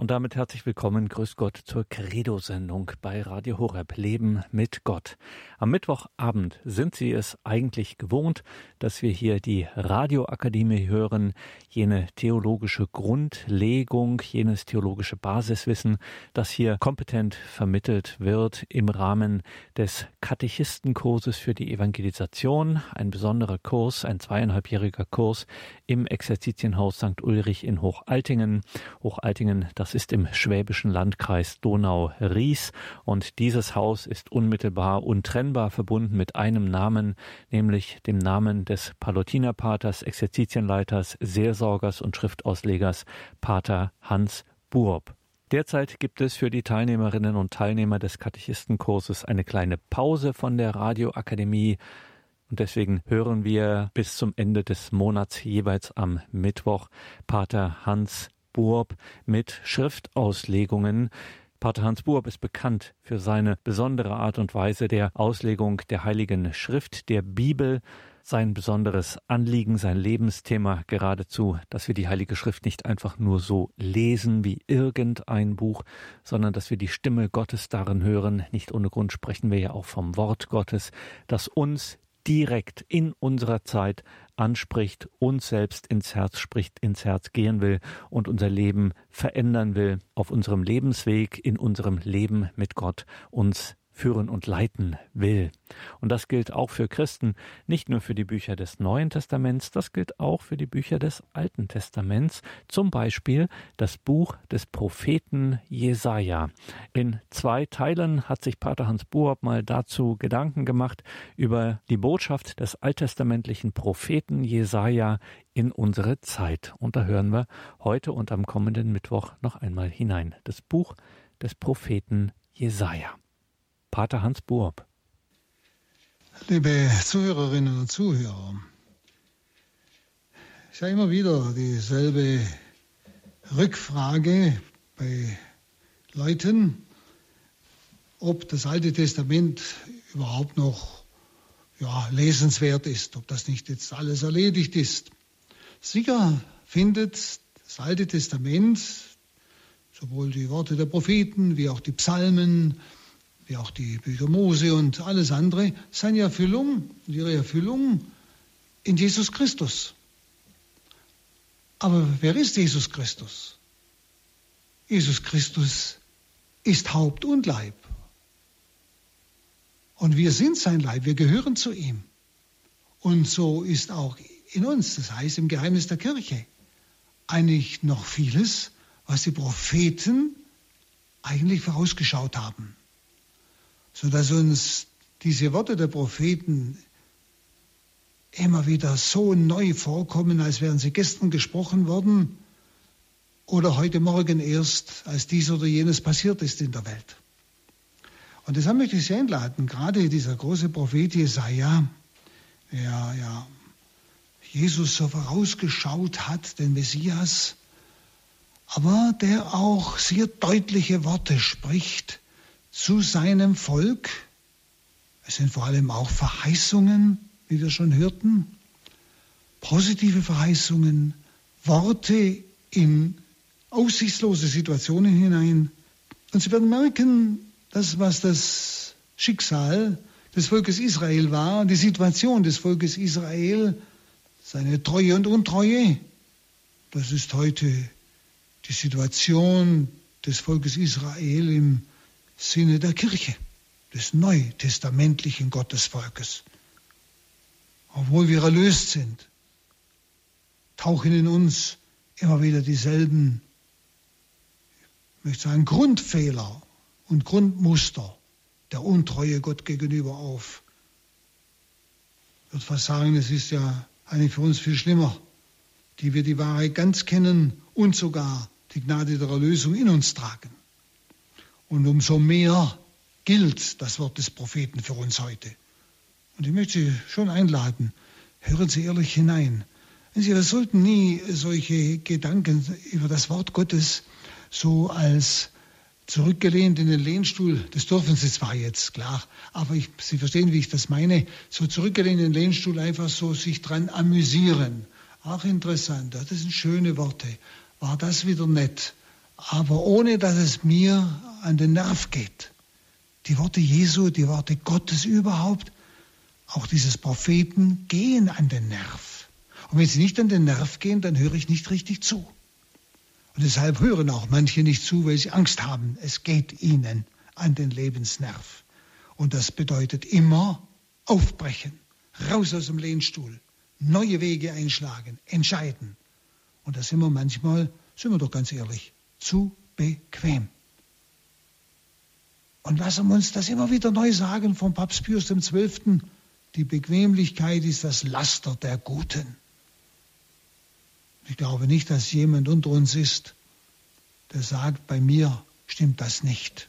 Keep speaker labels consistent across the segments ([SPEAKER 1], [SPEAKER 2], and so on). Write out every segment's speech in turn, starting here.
[SPEAKER 1] Und damit herzlich willkommen, grüß Gott, zur Credo-Sendung bei Radio Horeb Leben mit Gott. Am Mittwochabend sind Sie es eigentlich gewohnt, dass wir hier die Radioakademie hören, jene theologische Grundlegung, jenes theologische Basiswissen, das hier kompetent vermittelt wird im Rahmen des Katechistenkurses für die Evangelisation, ein besonderer Kurs, ein zweieinhalbjähriger Kurs im Exerzitienhaus St. Ulrich in Hochaltingen. Hochaltingen, das das ist im schwäbischen Landkreis Donau-Ries und dieses Haus ist unmittelbar untrennbar verbunden mit einem Namen, nämlich dem Namen des Palutinerpaters, Exerzitienleiters, Seelsorgers und Schriftauslegers Pater Hans Burb. Derzeit gibt es für die Teilnehmerinnen und Teilnehmer des Katechistenkurses eine kleine Pause von der Radioakademie. Und deswegen hören wir bis zum Ende des Monats jeweils am Mittwoch Pater Hans Burb mit Schriftauslegungen. Pater Hans Burb ist bekannt für seine besondere Art und Weise der Auslegung der Heiligen Schrift, der Bibel, sein besonderes Anliegen, sein Lebensthema geradezu, dass wir die Heilige Schrift nicht einfach nur so lesen wie irgendein Buch, sondern dass wir die Stimme Gottes darin hören. Nicht ohne Grund sprechen wir ja auch vom Wort Gottes, das uns direkt in unserer Zeit anspricht, uns selbst ins Herz spricht, ins Herz gehen will und unser Leben verändern will, auf unserem Lebensweg, in unserem Leben mit Gott uns führen und leiten will. Und das gilt auch für Christen, nicht nur für die Bücher des Neuen Testaments, das gilt auch für die Bücher des Alten Testaments, zum Beispiel das Buch des Propheten Jesaja. In zwei Teilen hat sich Pater Hans Buob mal dazu Gedanken gemacht über die Botschaft des alttestamentlichen Propheten Jesaja in unsere Zeit. Und da hören wir heute und am kommenden Mittwoch noch einmal hinein. Das Buch des Propheten Jesaja. Pater Hans Burb.
[SPEAKER 2] Liebe Zuhörerinnen und Zuhörer, ich habe immer wieder dieselbe Rückfrage bei Leuten, ob das Alte Testament überhaupt noch ja, lesenswert ist, ob das nicht jetzt alles erledigt ist. Sicher findet das Alte Testament sowohl die Worte der Propheten wie auch die Psalmen, wie auch die Bücher Mose und alles andere, seine Erfüllung, ihre Erfüllung in Jesus Christus. Aber wer ist Jesus Christus? Jesus Christus ist Haupt und Leib. Und wir sind sein Leib, wir gehören zu ihm. Und so ist auch in uns, das heißt im Geheimnis der Kirche, eigentlich noch vieles, was die Propheten eigentlich vorausgeschaut haben sodass uns diese Worte der Propheten immer wieder so neu vorkommen, als wären sie gestern gesprochen worden oder heute Morgen erst, als dies oder jenes passiert ist in der Welt. Und deshalb möchte ich Sie einladen, gerade dieser große Prophet Jesaja, der ja Jesus so vorausgeschaut hat, den Messias, aber der auch sehr deutliche Worte spricht zu seinem Volk. Es sind vor allem auch Verheißungen, wie wir schon hörten, positive Verheißungen, Worte in aussichtslose Situationen hinein. Und Sie werden merken, dass was das Schicksal des Volkes Israel war, die Situation des Volkes Israel, seine Treue und Untreue, das ist heute die Situation des Volkes Israel im Sinne der Kirche, des neutestamentlichen Gottesvolkes. Obwohl wir erlöst sind, tauchen in uns immer wieder dieselben, ich möchte sagen, Grundfehler und Grundmuster der Untreue Gott gegenüber auf. Ich würde fast sagen, es ist ja eigentlich für uns viel schlimmer, die wir die Wahrheit ganz kennen und sogar die Gnade der Erlösung in uns tragen. Und umso mehr gilt das Wort des Propheten für uns heute. Und ich möchte Sie schon einladen, hören Sie ehrlich hinein. Sie sollten nie solche Gedanken über das Wort Gottes so als zurückgelehnt in den Lehnstuhl, das dürfen Sie zwar jetzt, klar, aber ich, Sie verstehen, wie ich das meine, so zurückgelehnt in den Lehnstuhl einfach so sich dran amüsieren. Ach, interessant, das sind schöne Worte. War das wieder nett? Aber ohne dass es mir an den Nerv geht. Die Worte Jesu, die Worte Gottes überhaupt, auch dieses Propheten, gehen an den Nerv. Und wenn sie nicht an den Nerv gehen, dann höre ich nicht richtig zu. Und deshalb hören auch manche nicht zu, weil sie Angst haben. Es geht ihnen an den Lebensnerv. Und das bedeutet immer aufbrechen, raus aus dem Lehnstuhl, neue Wege einschlagen, entscheiden. Und da sind wir manchmal, sind wir doch ganz ehrlich, zu bequem. Und lassen wir uns das immer wieder neu sagen vom Papst Pius XII. Die Bequemlichkeit ist das Laster der Guten. Ich glaube nicht, dass jemand unter uns ist, der sagt, bei mir stimmt das nicht.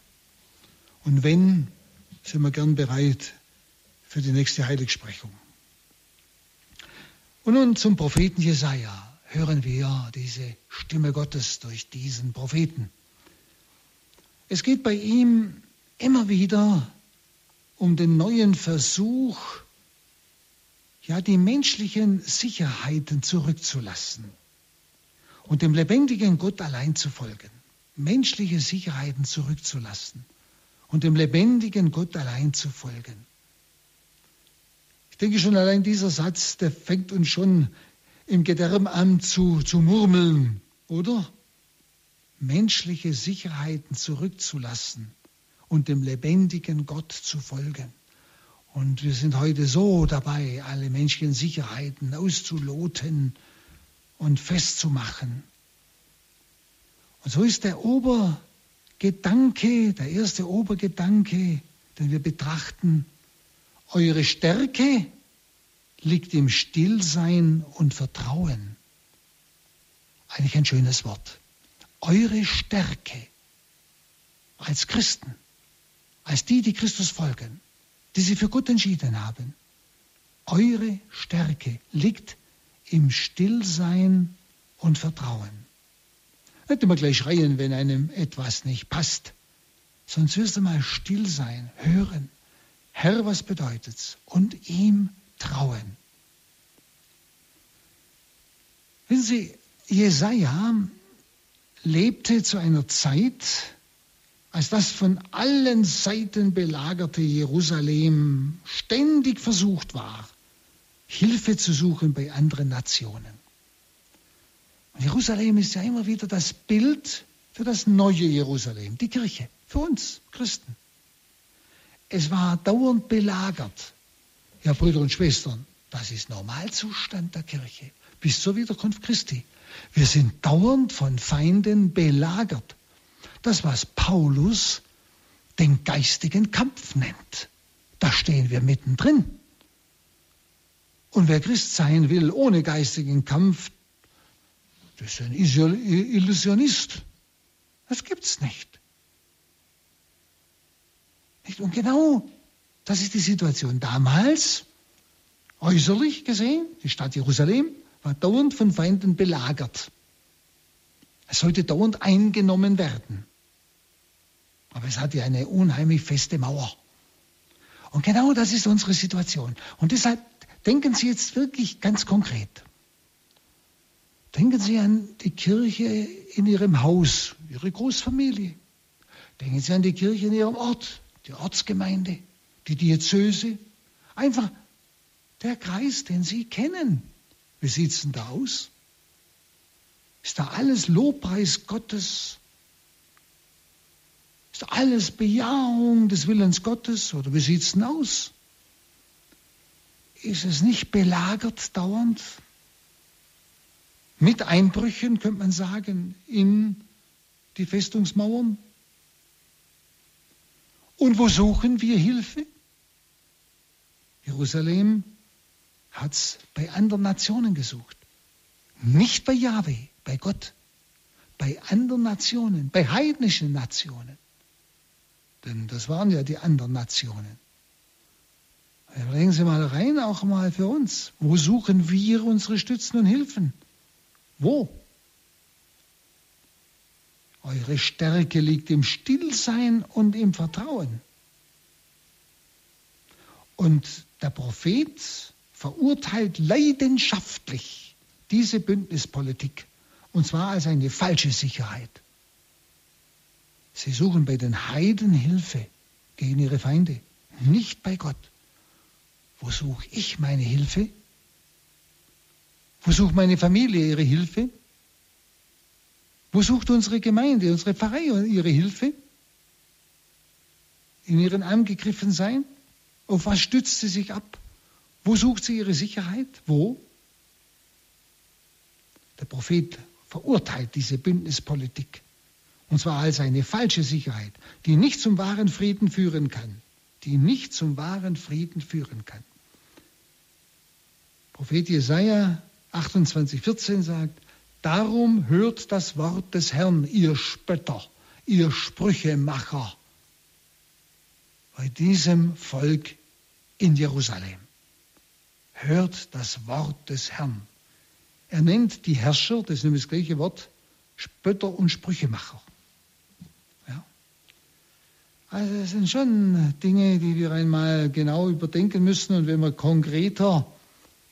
[SPEAKER 2] Und wenn, sind wir gern bereit für die nächste Heiligsprechung. Und nun zum Propheten Jesaja hören wir diese Stimme Gottes durch diesen Propheten. Es geht bei ihm immer wieder um den neuen Versuch, ja, die menschlichen Sicherheiten zurückzulassen und dem lebendigen Gott allein zu folgen. Menschliche Sicherheiten zurückzulassen und dem lebendigen Gott allein zu folgen. Ich denke schon allein dieser Satz, der fängt uns schon im Gedärm an zu, zu murmeln, oder? Menschliche Sicherheiten zurückzulassen und dem lebendigen Gott zu folgen. Und wir sind heute so dabei, alle menschlichen Sicherheiten auszuloten und festzumachen. Und so ist der Obergedanke, der erste Obergedanke, den wir betrachten, eure Stärke liegt im Stillsein und Vertrauen. Eigentlich ein schönes Wort. Eure Stärke als Christen, als die, die Christus folgen, die sie für Gott entschieden haben, eure Stärke liegt im Stillsein und Vertrauen. Nicht immer gleich schreien, wenn einem etwas nicht passt, sonst wirst du mal still sein, hören. Herr, was bedeutet's? Und ihm trauen. Wissen Sie, Jesaja lebte zu einer Zeit, als das von allen Seiten belagerte Jerusalem ständig versucht war, Hilfe zu suchen bei anderen Nationen. Und Jerusalem ist ja immer wieder das Bild für das neue Jerusalem, die Kirche, für uns Christen. Es war dauernd belagert. Ja, Brüder und Schwestern, das ist Normalzustand der Kirche bis zur Wiederkunft Christi. Wir sind dauernd von Feinden belagert. Das, was Paulus den geistigen Kampf nennt. Da stehen wir mittendrin. Und wer Christ sein will ohne geistigen Kampf, das ist ein Illusionist. Das gibt's nicht. Und genau das ist die Situation. Damals, äußerlich gesehen, die Stadt Jerusalem war dauernd von Feinden belagert. Es sollte dauernd eingenommen werden. Aber es hatte eine unheimlich feste Mauer. Und genau das ist unsere Situation. Und deshalb denken Sie jetzt wirklich ganz konkret. Denken Sie an die Kirche in Ihrem Haus, Ihre Großfamilie. Denken Sie an die Kirche in Ihrem Ort, die Ortsgemeinde, die Diözese. Einfach der Kreis, den Sie kennen. Wie sieht es denn da aus? Ist da alles Lobpreis Gottes? Ist da alles Bejahung des Willens Gottes? Oder wie sieht es denn aus? Ist es nicht belagert dauernd? Mit Einbrüchen, könnte man sagen, in die Festungsmauern? Und wo suchen wir Hilfe? Jerusalem hat es bei anderen Nationen gesucht. Nicht bei Yahweh, bei Gott. Bei anderen Nationen, bei heidnischen Nationen. Denn das waren ja die anderen Nationen. Legen Sie mal rein, auch mal für uns. Wo suchen wir unsere Stützen und Hilfen? Wo? Eure Stärke liegt im Stillsein und im Vertrauen. Und der Prophet verurteilt leidenschaftlich diese Bündnispolitik, und zwar als eine falsche Sicherheit. Sie suchen bei den Heiden Hilfe gegen ihre Feinde, nicht bei Gott. Wo suche ich meine Hilfe? Wo sucht meine Familie ihre Hilfe? Wo sucht unsere Gemeinde, unsere Pfarrei ihre Hilfe? In ihren angegriffen sein? Auf was stützt sie sich ab? Wo sucht sie ihre Sicherheit? Wo? Der Prophet verurteilt diese Bündnispolitik. Und zwar als eine falsche Sicherheit, die nicht zum wahren Frieden führen kann. Die nicht zum wahren Frieden führen kann. Prophet Jesaja 28, 14 sagt, Darum hört das Wort des Herrn, ihr Spötter, ihr Sprüchemacher, bei diesem Volk in Jerusalem. Hört das Wort des Herrn. Er nennt die Herrscher, das ist nämlich das gleiche Wort, Spötter und Sprüchemacher. Ja. Also das sind schon Dinge, die wir einmal genau überdenken müssen und wenn wir konkreter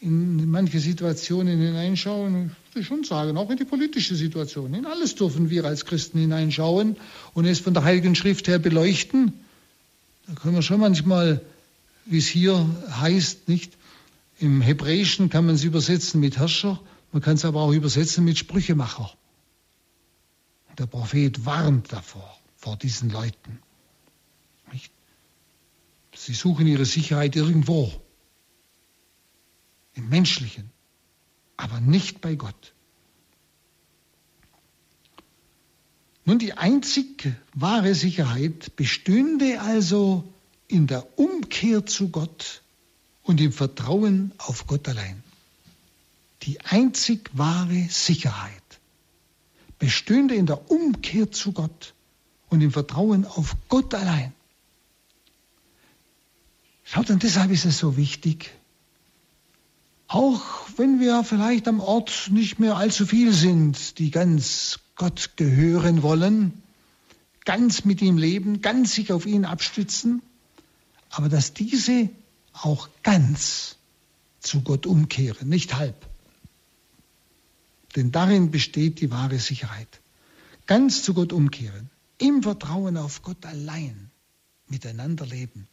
[SPEAKER 2] in manche Situationen hineinschauen, würde ich schon sagen, auch in die politische Situation. In alles dürfen wir als Christen hineinschauen und es von der Heiligen Schrift her beleuchten. Da können wir schon manchmal, wie es hier heißt, nicht, im Hebräischen kann man es übersetzen mit Herrscher, man kann es aber auch übersetzen mit Sprüchemacher. Der Prophet warnt davor, vor diesen Leuten. Nicht? Sie suchen ihre Sicherheit irgendwo im Menschlichen, aber nicht bei Gott. Nun, die einzig wahre Sicherheit bestünde also in der Umkehr zu Gott und im Vertrauen auf Gott allein. Die einzig wahre Sicherheit bestünde in der Umkehr zu Gott und im Vertrauen auf Gott allein. Schaut, und deshalb ist es so wichtig, auch wenn wir vielleicht am Ort nicht mehr allzu viel sind, die ganz Gott gehören wollen, ganz mit ihm leben, ganz sich auf ihn abstützen, aber dass diese auch ganz zu Gott umkehren, nicht halb. Denn darin besteht die wahre Sicherheit. Ganz zu Gott umkehren, im Vertrauen auf Gott allein miteinander leben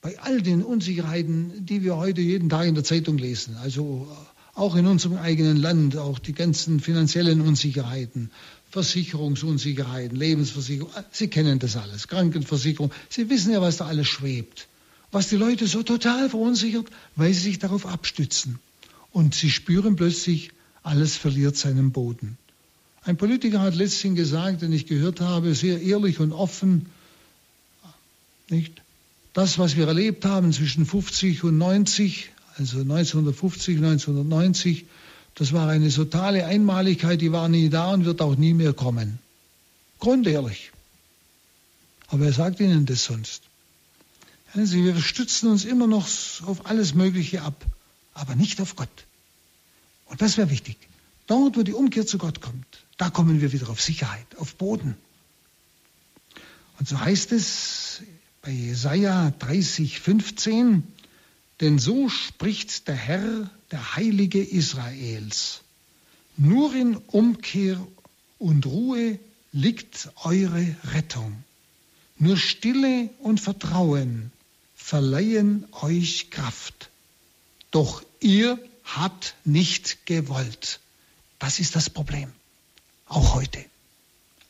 [SPEAKER 2] bei all den Unsicherheiten, die wir heute jeden Tag in der Zeitung lesen, also auch in unserem eigenen Land, auch die ganzen finanziellen Unsicherheiten, Versicherungsunsicherheiten, Lebensversicherung, Sie kennen das alles, Krankenversicherung, Sie wissen ja, was da alles schwebt, was die Leute so total verunsichert, weil sie sich darauf abstützen. Und sie spüren plötzlich, alles verliert seinen Boden. Ein Politiker hat letztens gesagt, den ich gehört habe, sehr ehrlich und offen, nicht? das, was wir erlebt haben zwischen 50 und 90, also 1950, 1990, das war eine totale Einmaligkeit, die war nie da und wird auch nie mehr kommen. Grundehrlich. Aber wer sagt Ihnen das sonst? Sie, wir stützen uns immer noch auf alles Mögliche ab, aber nicht auf Gott. Und das wäre wichtig. Dort, wo die Umkehr zu Gott kommt, da kommen wir wieder auf Sicherheit, auf Boden. Und so heißt es bei Jesaja 30, 15, denn so spricht der Herr, der Heilige Israels. Nur in Umkehr und Ruhe liegt eure Rettung. Nur Stille und Vertrauen verleihen euch Kraft. Doch ihr habt nicht gewollt. Das ist das Problem. Auch heute.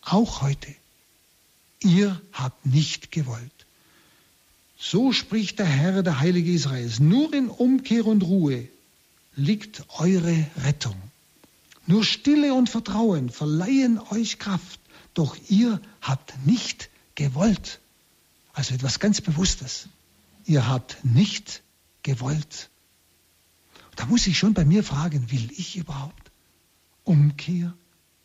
[SPEAKER 2] Auch heute. Ihr habt nicht gewollt. So spricht der Herr, der Heilige Israels. Nur in Umkehr und Ruhe liegt eure Rettung. Nur Stille und Vertrauen verleihen euch Kraft. Doch ihr habt nicht gewollt. Also etwas ganz Bewusstes. Ihr habt nicht gewollt. Da muss ich schon bei mir fragen, will ich überhaupt Umkehr,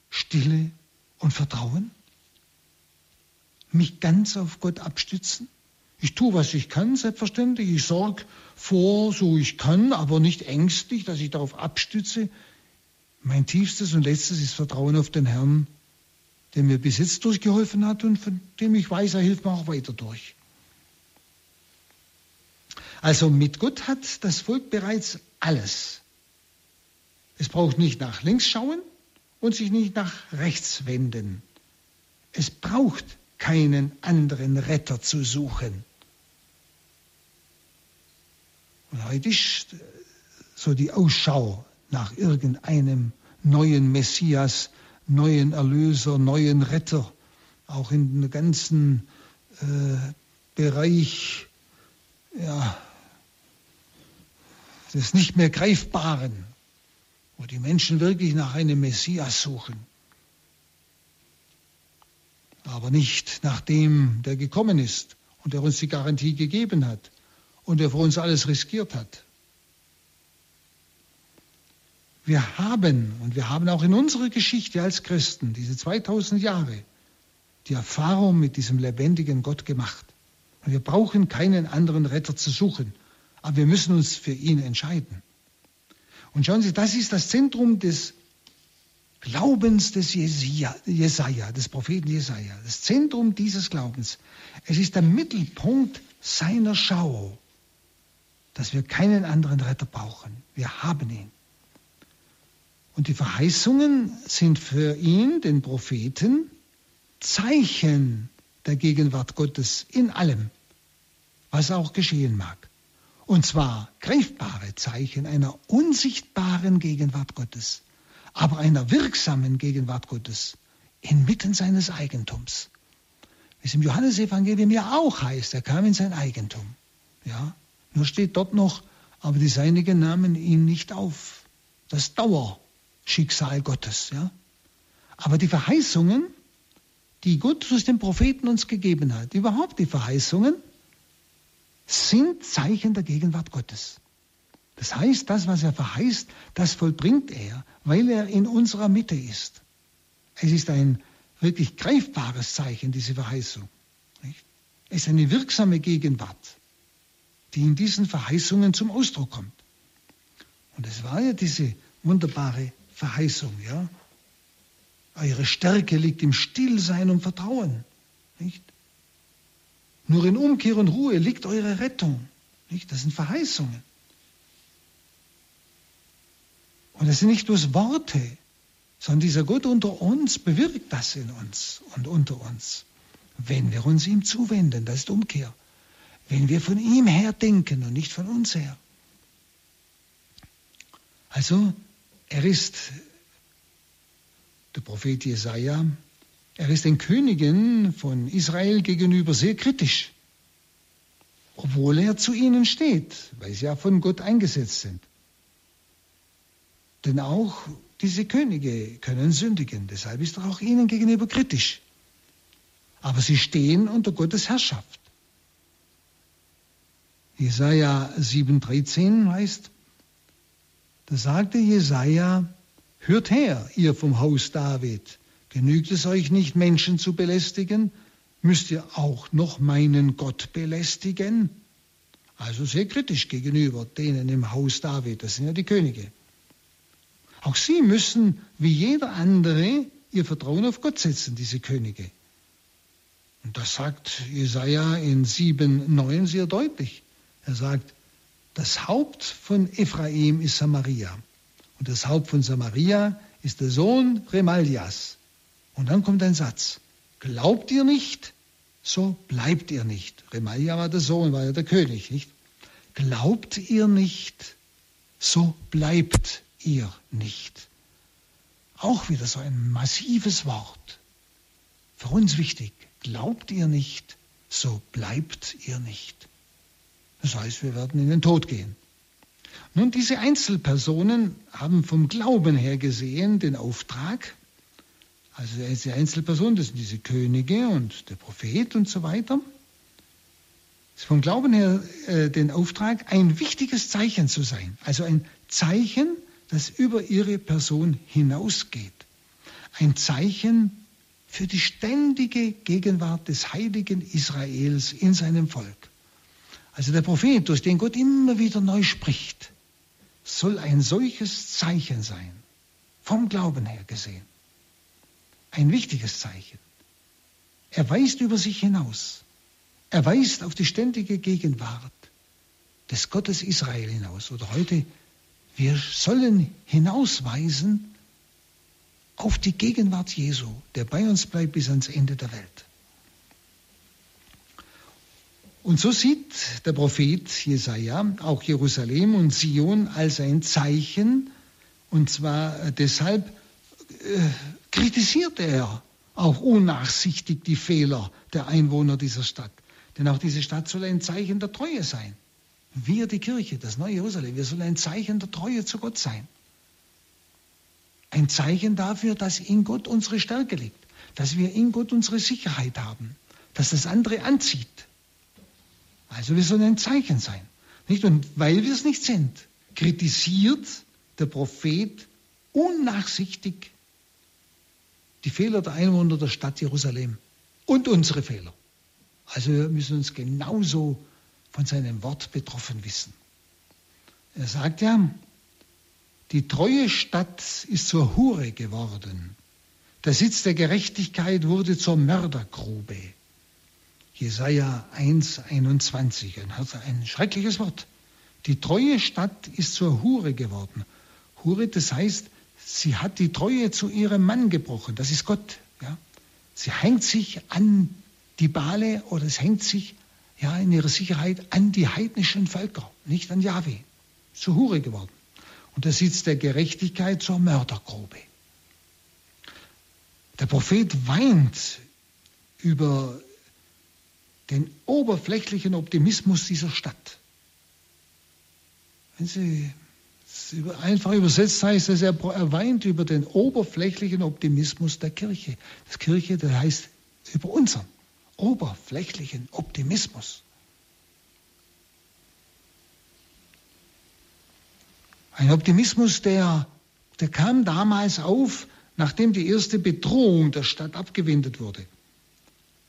[SPEAKER 2] Stille und Vertrauen? Mich ganz auf Gott abstützen? Ich tue, was ich kann, selbstverständlich. Ich sorge vor, so ich kann, aber nicht ängstlich, dass ich darauf abstütze. Mein tiefstes und letztes ist Vertrauen auf den Herrn, der mir bis jetzt durchgeholfen hat und von dem ich weiß, er hilft mir auch weiter durch. Also mit Gott hat das Volk bereits alles. Es braucht nicht nach links schauen und sich nicht nach rechts wenden. Es braucht keinen anderen Retter zu suchen. Und heute ist so die Ausschau nach irgendeinem neuen Messias, neuen Erlöser, neuen Retter, auch in dem ganzen äh, Bereich ja, des nicht mehr Greifbaren, wo die Menschen wirklich nach einem Messias suchen, aber nicht nach dem, der gekommen ist und der uns die Garantie gegeben hat und der für uns alles riskiert hat. Wir haben, und wir haben auch in unserer Geschichte als Christen, diese 2000 Jahre, die Erfahrung mit diesem lebendigen Gott gemacht. Und wir brauchen keinen anderen Retter zu suchen, aber wir müssen uns für ihn entscheiden. Und schauen Sie, das ist das Zentrum des Glaubens des Jesaja, des Propheten Jesaja, das Zentrum dieses Glaubens. Es ist der Mittelpunkt seiner Schau, dass wir keinen anderen Retter brauchen. Wir haben ihn. Und die Verheißungen sind für ihn, den Propheten, Zeichen der Gegenwart Gottes in allem, was auch geschehen mag. Und zwar greifbare Zeichen einer unsichtbaren Gegenwart Gottes, aber einer wirksamen Gegenwart Gottes inmitten seines Eigentums. Wie es im Johannesevangelium ja auch heißt, er kam in sein Eigentum. Ja, nur steht dort noch, aber die Seinigen nahmen ihn nicht auf. Das Dauerschicksal Gottes. Ja. Aber die Verheißungen, die Gott durch den Propheten uns gegeben hat, überhaupt die Verheißungen, sind Zeichen der Gegenwart Gottes. Das heißt, das, was er verheißt, das vollbringt er, weil er in unserer Mitte ist. Es ist ein wirklich greifbares Zeichen, diese Verheißung. Nicht? Es ist eine wirksame Gegenwart, die in diesen Verheißungen zum Ausdruck kommt. Und es war ja diese wunderbare Verheißung, ja. Eure Stärke liegt im Stillsein und Vertrauen. Nicht? Nur in Umkehr und Ruhe liegt eure Rettung. Nicht? Das sind Verheißungen. Und das sind nicht bloß Worte, sondern dieser Gott unter uns bewirkt das in uns und unter uns. Wenn wir uns ihm zuwenden, das ist Umkehr. Wenn wir von ihm her denken und nicht von uns her. Also, er ist der Prophet Jesaja, er ist den Königen von Israel gegenüber sehr kritisch, obwohl er zu ihnen steht, weil sie ja von Gott eingesetzt sind. Denn auch diese Könige können sündigen, deshalb ist er auch ihnen gegenüber kritisch. Aber sie stehen unter Gottes Herrschaft. Jesaja 7,13 heißt, da sagte Jesaja, Hört her, ihr vom Haus David, genügt es euch nicht, Menschen zu belästigen? Müsst ihr auch noch meinen Gott belästigen? Also sehr kritisch gegenüber denen im Haus David, das sind ja die Könige. Auch sie müssen, wie jeder andere, ihr Vertrauen auf Gott setzen, diese Könige. Und das sagt Jesaja in 7,9 sehr deutlich. Er sagt, das Haupt von Ephraim ist Samaria. Und das Haupt von Samaria ist der Sohn Remalias. Und dann kommt ein Satz. Glaubt ihr nicht, so bleibt ihr nicht. Remalia war der Sohn, war ja der König, nicht? Glaubt ihr nicht, so bleibt ihr nicht. Auch wieder so ein massives Wort. Für uns wichtig. Glaubt ihr nicht, so bleibt ihr nicht. Das heißt, wir werden in den Tod gehen. Nun, diese Einzelpersonen haben vom Glauben her gesehen den Auftrag, also diese Einzelpersonen, das sind diese Könige und der Prophet und so weiter, vom Glauben her äh, den Auftrag, ein wichtiges Zeichen zu sein, also ein Zeichen, das über ihre Person hinausgeht. Ein Zeichen für die ständige Gegenwart des heiligen Israels in seinem Volk. Also der Prophet, durch den Gott immer wieder neu spricht, soll ein solches Zeichen sein, vom Glauben her gesehen. Ein wichtiges Zeichen. Er weist über sich hinaus. Er weist auf die ständige Gegenwart des Gottes Israel hinaus. Oder heute, wir sollen hinausweisen auf die Gegenwart Jesu, der bei uns bleibt bis ans Ende der Welt. Und so sieht der Prophet Jesaja auch Jerusalem und Sion als ein Zeichen, und zwar deshalb äh, kritisiert er auch unnachsichtig die Fehler der Einwohner dieser Stadt. Denn auch diese Stadt soll ein Zeichen der Treue sein. Wir, die Kirche, das neue Jerusalem, wir sollen ein Zeichen der Treue zu Gott sein. Ein Zeichen dafür, dass in Gott unsere Stärke liegt, dass wir in Gott unsere Sicherheit haben, dass das andere anzieht. Also wir sollen ein Zeichen sein. Nicht? Und weil wir es nicht sind, kritisiert der Prophet unnachsichtig die Fehler der Einwohner der Stadt Jerusalem und unsere Fehler. Also wir müssen uns genauso von seinem Wort betroffen wissen. Er sagt ja, die treue Stadt ist zur Hure geworden. Der Sitz der Gerechtigkeit wurde zur Mördergrube. Jesaja 1, 21. Ein schreckliches Wort. Die treue Stadt ist zur Hure geworden. Hure, das heißt, sie hat die Treue zu ihrem Mann gebrochen. Das ist Gott. Ja? Sie hängt sich an die Bale oder es hängt sich ja, in ihrer Sicherheit an die heidnischen Völker, nicht an Jahwe. Zur Hure geworden. Und der Sitz der Gerechtigkeit zur Mördergrube. Der Prophet weint über den oberflächlichen Optimismus dieser Stadt. Wenn Sie einfach übersetzt heißt es, er weint über den oberflächlichen Optimismus der Kirche. Das Kirche, das heißt über unseren oberflächlichen Optimismus. Ein Optimismus, der, der kam damals auf, nachdem die erste Bedrohung der Stadt abgewendet wurde.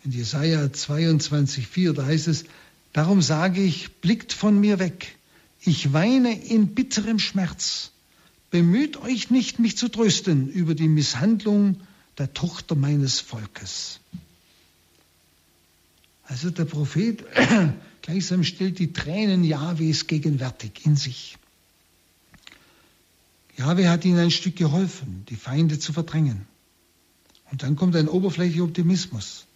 [SPEAKER 2] In Jesaja 22,4, da heißt es, darum sage ich, blickt von mir weg. Ich weine in bitterem Schmerz. Bemüht euch nicht, mich zu trösten über die Misshandlung der Tochter meines Volkes. Also der Prophet gleichsam stellt die Tränen Jahwes gegenwärtig in sich. Jahwe hat ihnen ein Stück geholfen, die Feinde zu verdrängen. Und dann kommt ein oberflächlicher Optimismus.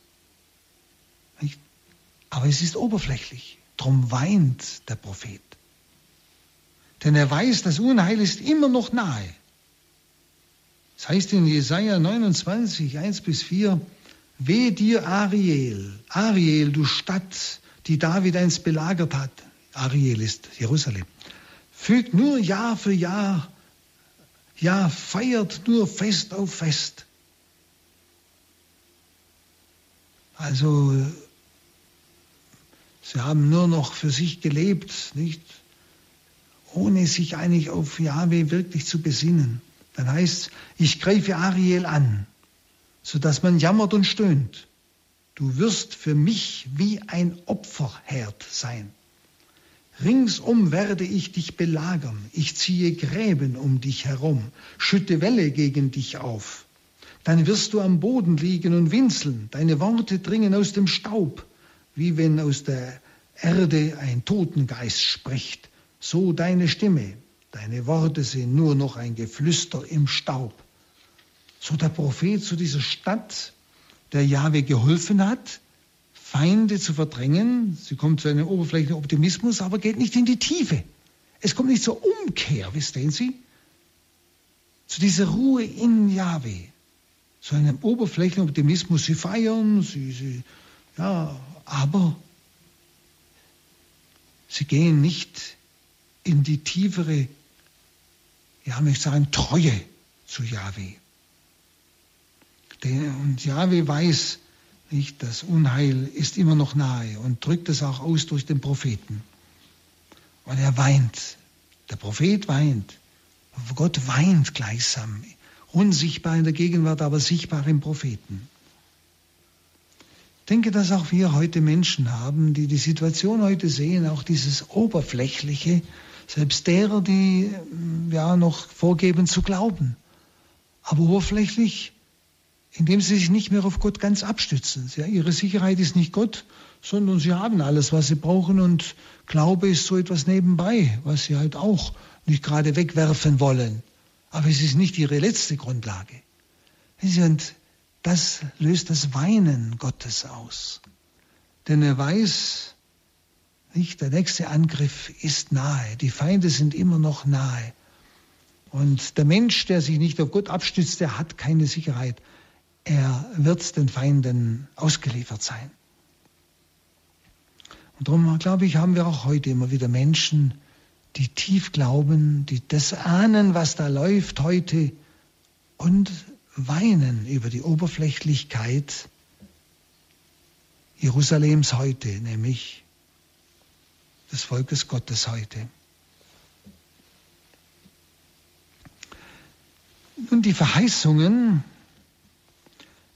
[SPEAKER 2] Aber es ist oberflächlich. Drum weint der Prophet. Denn er weiß, das Unheil ist immer noch nahe. Das heißt in Jesaja 29, 1 bis 4, Weh dir, Ariel, Ariel, du Stadt, die David einst belagert hat. Ariel ist Jerusalem. Fügt nur Jahr für Jahr, ja, feiert nur Fest auf Fest. Also, sie haben nur noch für sich gelebt, nicht? ohne sich eigentlich auf Jahwe wirklich zu besinnen. Dann heißt es, ich greife Ariel an, sodass man jammert und stöhnt. Du wirst für mich wie ein Opferherd sein. Ringsum werde ich dich belagern, ich ziehe Gräben um dich herum, schütte Welle gegen dich auf. Dann wirst du am Boden liegen und winseln, deine Worte dringen aus dem Staub, wie wenn aus der Erde ein Totengeist spricht so deine Stimme, deine Worte sind nur noch ein Geflüster im Staub. So der Prophet zu dieser Stadt, der Jahwe geholfen hat, Feinde zu verdrängen. Sie kommt zu einem oberflächlichen Optimismus, aber geht nicht in die Tiefe. Es kommt nicht zur Umkehr, verstehen Sie? Zu dieser Ruhe in Jahwe. Zu einem oberflächlichen Optimismus. Sie feiern, sie, sie, ja, aber sie gehen nicht in die tiefere, ja, möchte sagen, Treue zu Yahweh. Und Yahweh weiß nicht, das Unheil ist immer noch nahe und drückt es auch aus durch den Propheten. Und er weint. Der Prophet weint. Gott weint gleichsam. Unsichtbar in der Gegenwart, aber sichtbar im Propheten. Denke, dass auch wir heute Menschen haben, die die Situation heute sehen, auch dieses Oberflächliche, selbst derer, die mm, ja noch vorgeben zu glauben. Aber oberflächlich, indem sie sich nicht mehr auf Gott ganz abstützen. Ja, ihre Sicherheit ist nicht Gott, sondern sie haben alles, was sie brauchen und Glaube ist so etwas nebenbei, was sie halt auch nicht gerade wegwerfen wollen. Aber es ist nicht ihre letzte Grundlage. Und das löst das Weinen Gottes aus. Denn er weiß, nicht, der nächste Angriff ist nahe. Die Feinde sind immer noch nahe. Und der Mensch, der sich nicht auf Gott abstützt, der hat keine Sicherheit. Er wird den Feinden ausgeliefert sein. Und darum, glaube ich, haben wir auch heute immer wieder Menschen, die tief glauben, die das ahnen, was da läuft heute und weinen über die Oberflächlichkeit Jerusalems heute, nämlich des Volkes Gottes heute. Nun, die Verheißungen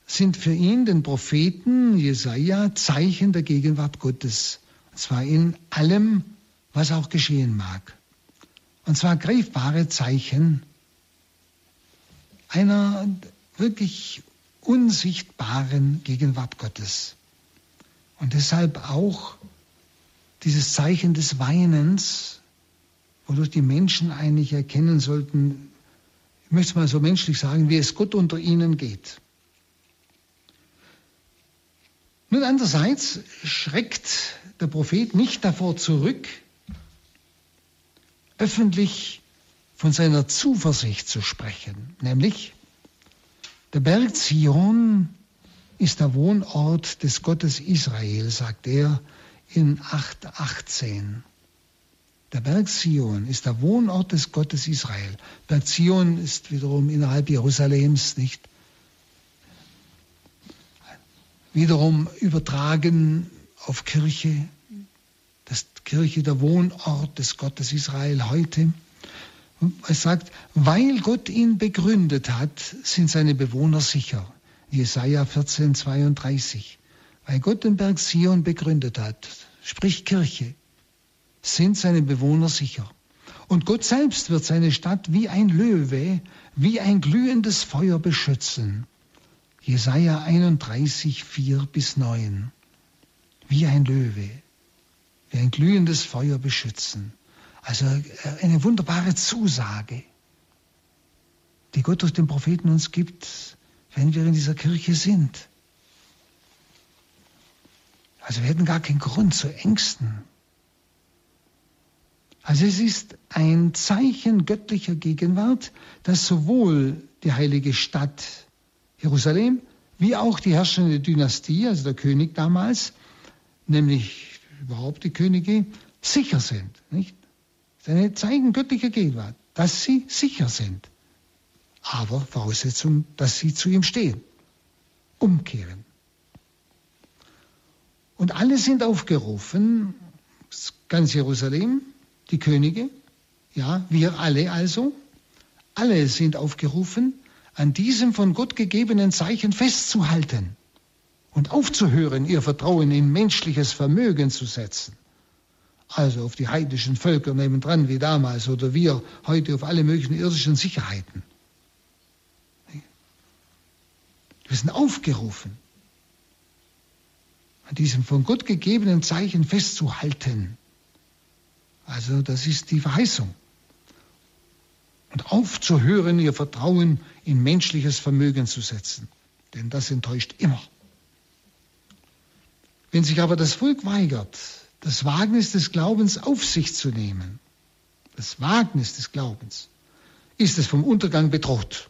[SPEAKER 2] sind für ihn, den Propheten Jesaja, Zeichen der Gegenwart Gottes. Und zwar in allem, was auch geschehen mag. Und zwar greifbare Zeichen einer wirklich unsichtbaren Gegenwart Gottes. Und deshalb auch dieses Zeichen des Weinens, wodurch die Menschen eigentlich erkennen sollten, ich möchte mal so menschlich sagen, wie es Gott unter ihnen geht. Nun andererseits schreckt der Prophet nicht davor zurück, öffentlich von seiner Zuversicht zu sprechen, nämlich der Berg Zion ist der Wohnort des Gottes Israel, sagt er in 8.18. Der Berg Zion ist der Wohnort des Gottes Israel. Berg Zion ist wiederum innerhalb Jerusalems nicht wiederum übertragen auf Kirche, das Kirche der Wohnort des Gottes Israel heute. Es sagt, weil Gott ihn begründet hat, sind seine Bewohner sicher. Jesaja 14, 32. Weil Gott den Berg Sion begründet hat, sprich Kirche, sind seine Bewohner sicher. Und Gott selbst wird seine Stadt wie ein Löwe, wie ein glühendes Feuer beschützen. Jesaja 31, 4 bis 9. Wie ein Löwe, wie ein glühendes Feuer beschützen. Also äh, eine wunderbare Zusage, die Gott durch den Propheten uns gibt, wenn wir in dieser Kirche sind. Also wir hätten gar keinen Grund zu Ängsten. Also es ist ein Zeichen göttlicher Gegenwart, dass sowohl die heilige Stadt Jerusalem wie auch die herrschende Dynastie, also der König damals, nämlich überhaupt die Könige, sicher sind. Nicht? Ein Zeichen göttlicher Gegenwart, dass sie sicher sind. Aber Voraussetzung, dass sie zu ihm stehen, umkehren. Und alle sind aufgerufen, ganz Jerusalem, die Könige, ja, wir alle also, alle sind aufgerufen, an diesem von Gott gegebenen Zeichen festzuhalten und aufzuhören, ihr Vertrauen in menschliches Vermögen zu setzen. Also auf die heidnischen Völker nebendran wie damals oder wir heute auf alle möglichen irdischen Sicherheiten. Wir sind aufgerufen, an diesem von Gott gegebenen Zeichen festzuhalten. Also das ist die Verheißung. Und aufzuhören, ihr Vertrauen in menschliches Vermögen zu setzen. Denn das enttäuscht immer. Wenn sich aber das Volk weigert, das Wagnis des Glaubens auf sich zu nehmen, das Wagnis des Glaubens, ist es vom Untergang bedroht.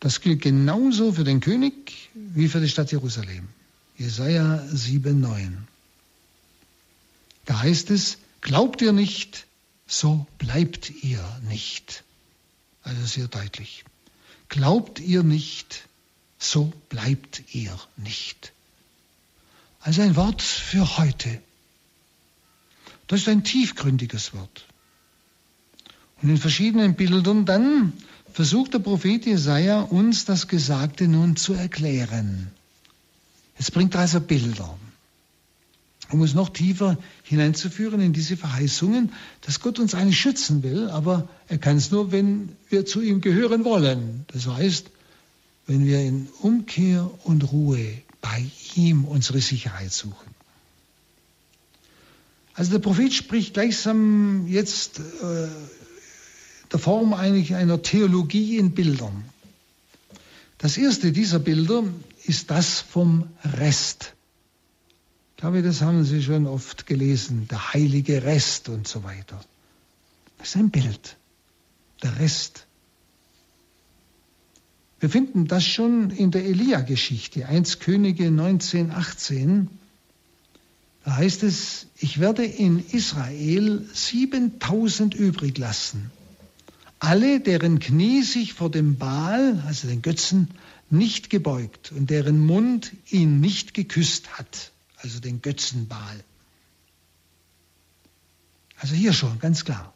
[SPEAKER 2] Das gilt genauso für den König wie für die Stadt Jerusalem. Jesaja 7,9. Da heißt es, glaubt ihr nicht, so bleibt ihr nicht. Also sehr deutlich. Glaubt ihr nicht, so bleibt ihr nicht. Also ein Wort für heute. Das ist ein tiefgründiges Wort. Und in verschiedenen Bildern dann versucht der Prophet Jesaja uns das Gesagte nun zu erklären. Es bringt also Bilder, um uns noch tiefer hineinzuführen in diese Verheißungen, dass Gott uns eigentlich schützen will, aber er kann es nur, wenn wir zu ihm gehören wollen. Das heißt, wenn wir in Umkehr und Ruhe bei ihm unsere Sicherheit suchen. Also der Prophet spricht gleichsam jetzt äh, der Form eigentlich einer Theologie in Bildern. Das erste dieser Bilder ist das vom Rest. Ich glaube, das haben Sie schon oft gelesen, der heilige Rest und so weiter. Das ist ein Bild, der Rest. Wir finden das schon in der Elia-Geschichte, 1 Könige 19, 18. Da heißt es, ich werde in Israel 7000 übrig lassen. Alle, deren Knie sich vor dem Baal, also den Götzen, nicht gebeugt und deren Mund ihn nicht geküsst hat, also den Götzenbaal. Also hier schon, ganz klar.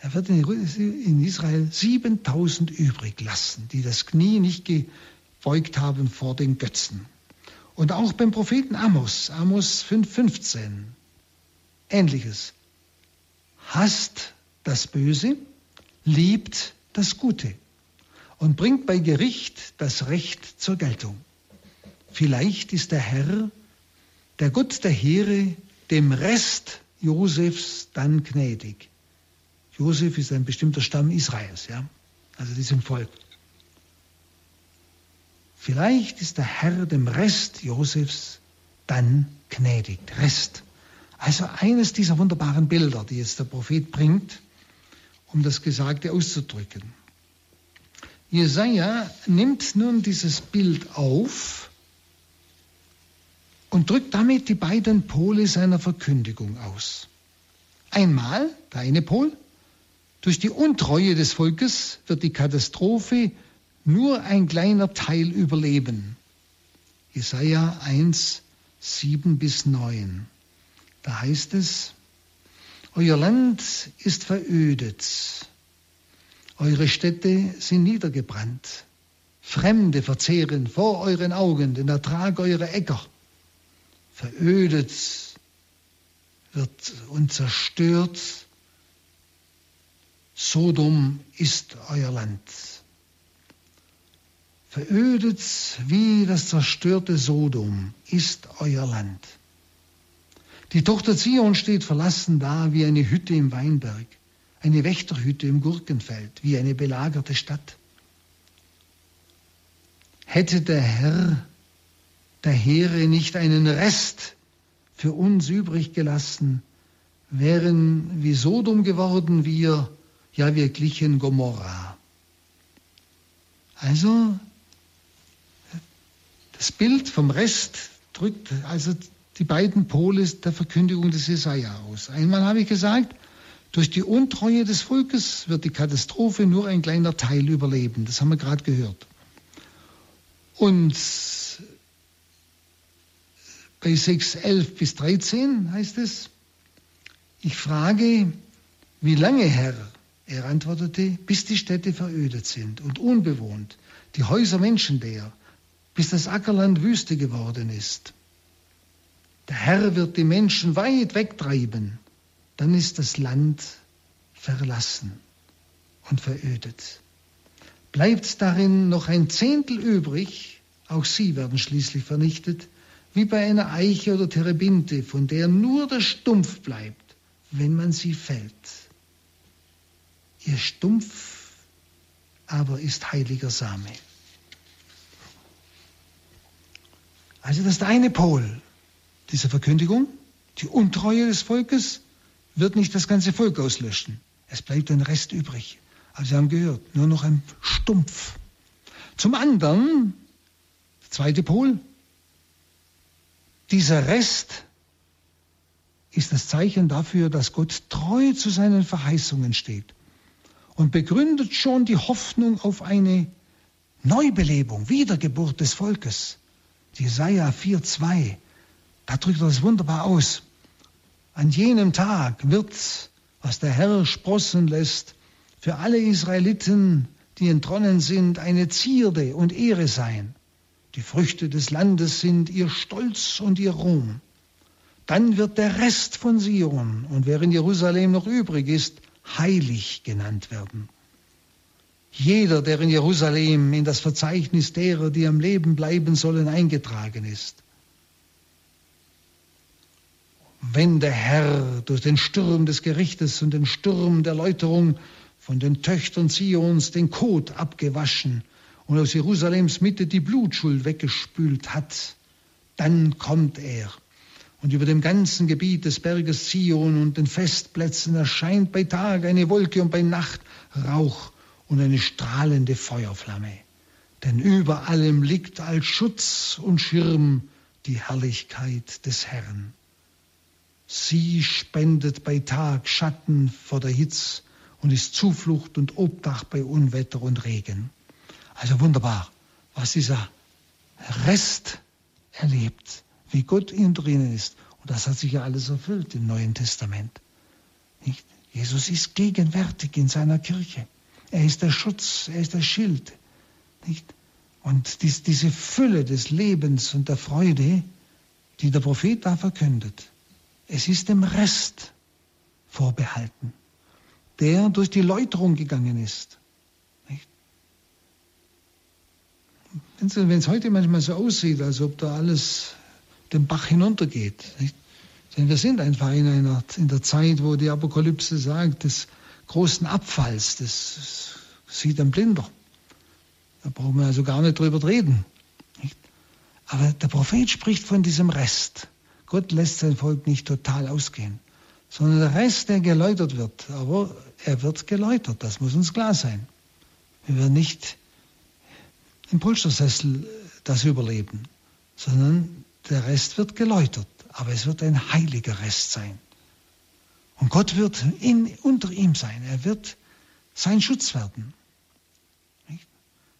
[SPEAKER 2] Er wird in Israel 7000 übrig lassen, die das Knie nicht gebeugt haben vor den Götzen. Und auch beim Propheten Amos, Amos 5,15, ähnliches. Hasst das Böse, liebt das Gute und bringt bei Gericht das Recht zur Geltung. Vielleicht ist der Herr, der Gott der Heere, dem Rest Josefs dann gnädig Josef ist ein bestimmter Stamm Israels, ja, also diesem Volk. Vielleicht ist der Herr dem Rest Josefs dann gnädig. Rest. Also eines dieser wunderbaren Bilder, die jetzt der Prophet bringt, um das Gesagte auszudrücken. Jesaja nimmt nun dieses Bild auf und drückt damit die beiden Pole seiner Verkündigung aus. Einmal der eine Pol, durch die Untreue des Volkes wird die Katastrophe nur ein kleiner Teil überleben. Jesaja 1, 7 bis 9. Da heißt es, Euer Land ist verödet, eure Städte sind niedergebrannt. Fremde verzehren vor euren Augen den Ertrag eurer Äcker. Verödet wird und zerstört Sodom ist euer Land. Verödet wie das zerstörte Sodom ist euer Land. Die Tochter Zion steht verlassen da wie eine Hütte im Weinberg, eine Wächterhütte im Gurkenfeld, wie eine belagerte Stadt. Hätte der Herr der Heere nicht einen Rest für uns übrig gelassen, wären wie Sodom geworden wir, ja, wir glichen Gomorra. Also, das Bild vom Rest drückt also die beiden Pole der Verkündigung des Jesaja aus. Einmal habe ich gesagt, durch die Untreue des Volkes wird die Katastrophe nur ein kleiner Teil überleben. Das haben wir gerade gehört. Und bei 6, 11 bis 13 heißt es, ich frage, wie lange, Herr, er antwortete, bis die Städte verödet sind und unbewohnt, die Häuser menschenleer, bis das Ackerland Wüste geworden ist. Der Herr wird die Menschen weit wegtreiben, dann ist das Land verlassen und verödet. Bleibt darin noch ein Zehntel übrig, auch sie werden schließlich vernichtet, wie bei einer Eiche oder Terebinte, von der nur der Stumpf bleibt, wenn man sie fällt. Ihr Stumpf aber ist heiliger Same. Also das ist der eine Pol dieser Verkündigung. Die Untreue des Volkes wird nicht das ganze Volk auslöschen. Es bleibt ein Rest übrig. Also Sie haben gehört, nur noch ein Stumpf. Zum anderen, der zweite Pol, dieser Rest ist das Zeichen dafür, dass Gott treu zu seinen Verheißungen steht und begründet schon die Hoffnung auf eine Neubelebung, Wiedergeburt des Volkes. Jesaja 4,2, da drückt er das wunderbar aus. An jenem Tag wird, was der Herr sprossen lässt, für alle Israeliten, die entronnen sind, eine Zierde und Ehre sein. Die Früchte des Landes sind ihr Stolz und ihr Ruhm. Dann wird der Rest von Sion und wer in Jerusalem noch übrig ist, heilig genannt werden. Jeder, der in Jerusalem in das Verzeichnis derer, die am Leben bleiben sollen, eingetragen ist. wenn der Herr durch den Sturm des Gerichtes und den Sturm der Läuterung von den Töchtern Zions den Kot abgewaschen und aus Jerusalems Mitte die Blutschuld weggespült hat, dann kommt er. Und über dem ganzen Gebiet des Berges Zion und den Festplätzen erscheint bei Tag eine Wolke und bei Nacht Rauch und eine strahlende Feuerflamme. Denn über allem liegt als Schutz und Schirm die Herrlichkeit des Herrn. Sie spendet bei Tag Schatten vor der Hitze und ist Zuflucht und Obdach bei Unwetter und Regen. Also wunderbar, was dieser Rest erlebt, wie Gott in drinnen ist. Und das hat sich ja alles erfüllt im Neuen Testament. Nicht? Jesus ist gegenwärtig in seiner Kirche. Er ist der Schutz, er ist der Schild. Nicht? Und dies, diese Fülle des Lebens und der Freude, die der Prophet da verkündet, es ist dem Rest vorbehalten, der durch die Läuterung gegangen ist. Wenn es heute manchmal so aussieht, als ob da alles den Bach hinuntergeht. Nicht? Denn wir sind einfach in, einer, in der Zeit, wo die Apokalypse sagt, des großen Abfalls, das sieht ein Blinder. Da brauchen wir also gar nicht drüber reden. Nicht? Aber der Prophet spricht von diesem Rest. Gott lässt sein Volk nicht total ausgehen, sondern der Rest, der geläutert wird. Aber er wird geläutert, das muss uns klar sein. Wir werden nicht im Polstersessel das überleben, sondern der Rest wird geläutert. Aber es wird ein heiliger Rest sein. Und Gott wird in, unter ihm sein. Er wird sein Schutz werden.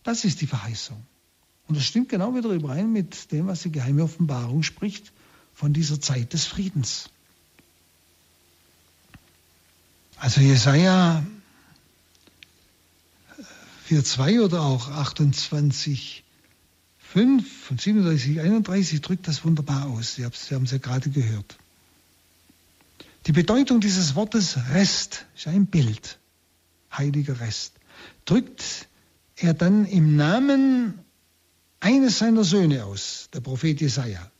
[SPEAKER 2] Das ist die Verheißung. Und das stimmt genau wieder überein mit dem, was die geheime Offenbarung spricht von dieser Zeit des Friedens. Also Jesaja 4,2 oder auch 28, 5 und 37, 31 drückt das wunderbar aus. Sie haben es ja gerade gehört. Die Bedeutung dieses Wortes Rest ist ein Bild, heiliger Rest, drückt er dann im Namen eines seiner Söhne aus, der Prophet Jesaja.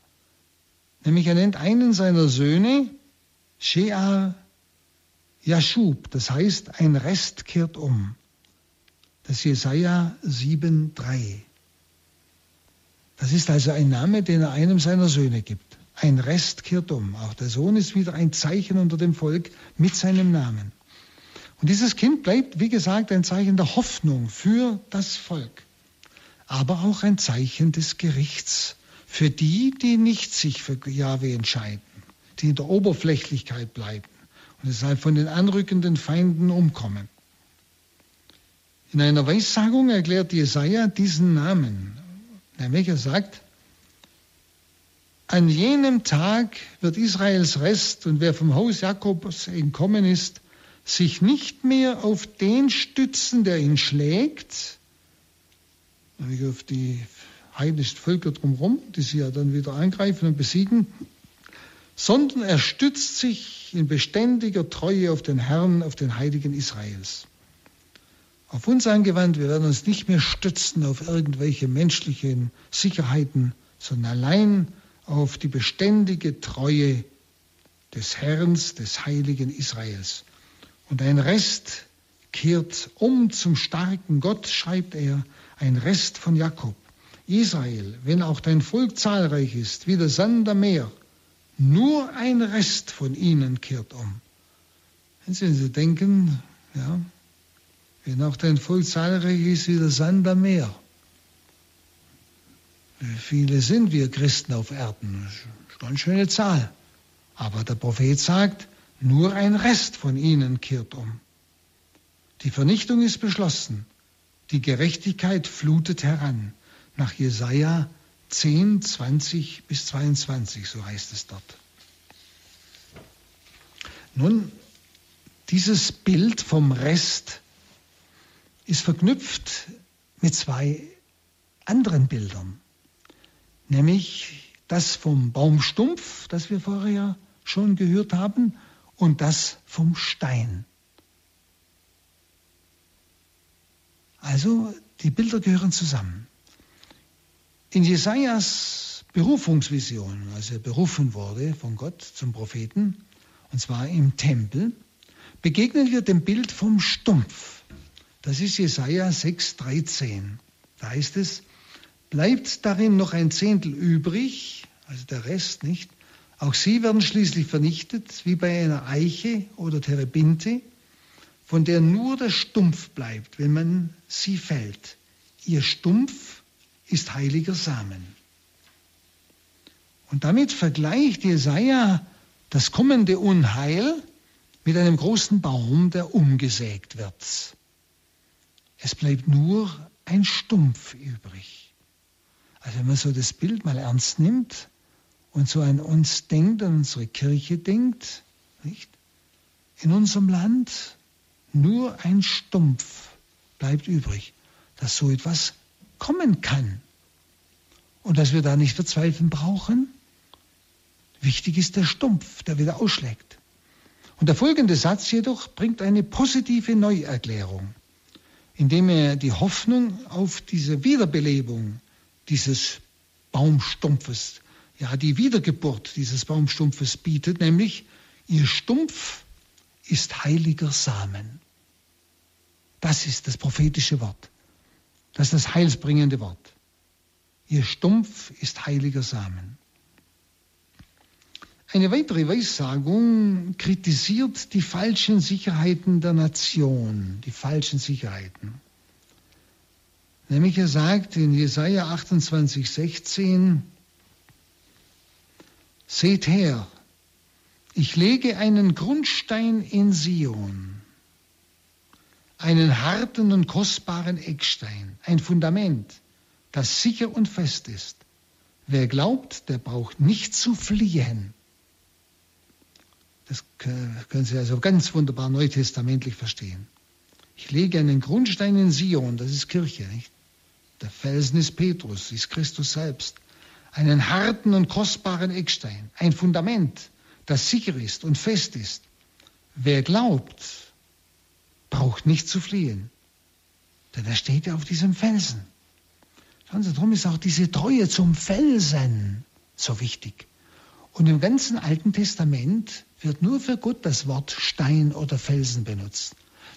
[SPEAKER 2] Nämlich er nennt einen seiner Söhne Shear Yashub, das heißt, ein Rest kehrt um. Das Jesaja 7,3. Das ist also ein Name, den er einem seiner Söhne gibt. Ein Rest kehrt um. Auch der Sohn ist wieder ein Zeichen unter dem Volk mit seinem Namen. Und dieses Kind bleibt, wie gesagt, ein Zeichen der Hoffnung für das Volk, aber auch ein Zeichen des Gerichts für die, die nicht sich für Jahwe entscheiden, die in der Oberflächlichkeit bleiben und deshalb von den anrückenden Feinden umkommen. In einer Weissagung erklärt Jesaja diesen Namen, nämlich er sagt, an jenem Tag wird Israels Rest und wer vom Haus Jakobs entkommen ist, sich nicht mehr auf den stützen, der ihn schlägt, nämlich auf die heidnischen Völker drumherum, die sie ja dann wieder angreifen und besiegen, sondern er stützt sich in beständiger Treue auf den Herrn, auf den Heiligen Israels. Auf uns angewandt, wir werden uns nicht mehr stützen auf irgendwelche menschlichen Sicherheiten, sondern allein auf die beständige Treue des Herrn, des Heiligen Israels. Und ein Rest kehrt um zum starken Gott, schreibt er, ein Rest von Jakob. Israel, wenn auch dein Volk zahlreich ist, wie der Sand am Meer, nur ein Rest von ihnen kehrt um. Wenn Sie denken, ja, wenn auch dein Volk zahlreich ist wie der Sand am Meer. Wie viele sind wir Christen auf Erden? Ganz schöne Zahl. Aber der Prophet sagt, nur ein Rest von ihnen kehrt um. Die Vernichtung ist beschlossen. Die Gerechtigkeit flutet heran. Nach Jesaja 10, 20 bis 22, so heißt es dort. Nun, dieses Bild vom Rest ist verknüpft mit zwei anderen Bildern, nämlich das vom Baumstumpf, das wir vorher schon gehört haben, und das vom Stein. Also die Bilder gehören zusammen. In Jesajas Berufungsvision, als er berufen wurde von Gott zum Propheten, und zwar im Tempel, begegnen wir dem Bild vom Stumpf. Das ist Jesaja 6,13. Da heißt es, bleibt darin noch ein Zehntel übrig, also der Rest nicht. Auch sie werden schließlich vernichtet, wie bei einer Eiche oder Terebinte, von der nur der Stumpf bleibt, wenn man sie fällt. Ihr Stumpf ist heiliger Samen. Und damit vergleicht Jesaja das kommende Unheil mit einem großen Baum, der umgesägt wird. Es bleibt nur ein Stumpf übrig. Also wenn man so das Bild mal ernst nimmt und so an uns denkt, an unsere Kirche denkt, nicht? In unserem Land nur ein Stumpf bleibt übrig, dass so etwas kommen kann und dass wir da nicht verzweifeln brauchen. Wichtig ist der Stumpf, der wieder ausschlägt. Und der folgende Satz jedoch bringt eine positive Neuerklärung, indem er die Hoffnung auf diese Wiederbelebung dieses Baumstumpfes, ja die Wiedergeburt dieses Baumstumpfes bietet, nämlich ihr Stumpf ist heiliger Samen. Das ist das prophetische Wort. Das ist das heilsbringende Wort. Ihr Stumpf ist heiliger Samen. Eine weitere Weissagung kritisiert die falschen Sicherheiten der Nation, die falschen Sicherheiten. Nämlich er sagt in Jesaja 28, 16, Seht her, ich lege einen Grundstein in Sion, einen harten und kostbaren Eckstein, ein Fundament, das sicher und fest ist. Wer glaubt, der braucht nicht zu fliehen. Das können Sie also ganz wunderbar neutestamentlich verstehen. Ich lege einen Grundstein in Sion, das ist Kirche, nicht? Der Felsen ist Petrus, ist Christus selbst. Einen harten und kostbaren Eckstein, ein Fundament, das sicher ist und fest ist. Wer glaubt, braucht nicht zu fliehen, denn er steht ja auf diesem Felsen. Schauen Sie, darum ist auch diese Treue zum Felsen so wichtig. Und im ganzen Alten Testament wird nur für Gott das Wort Stein oder Felsen benutzt.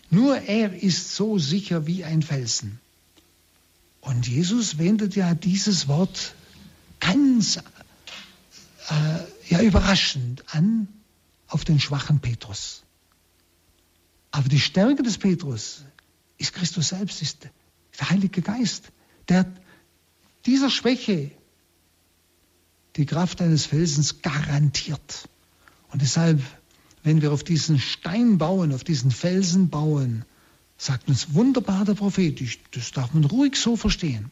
[SPEAKER 2] Nur er ist so sicher wie ein Felsen. Und Jesus wendet ja dieses Wort ganz äh, ja, überraschend an auf den schwachen Petrus. Aber die Stärke des Petrus ist Christus selbst, ist der Heilige Geist, der dieser Schwäche die Kraft eines Felsens garantiert. Und deshalb, wenn wir auf diesen Stein bauen, auf diesen Felsen bauen, sagt uns wunderbar der Prophet, das darf man ruhig so verstehen.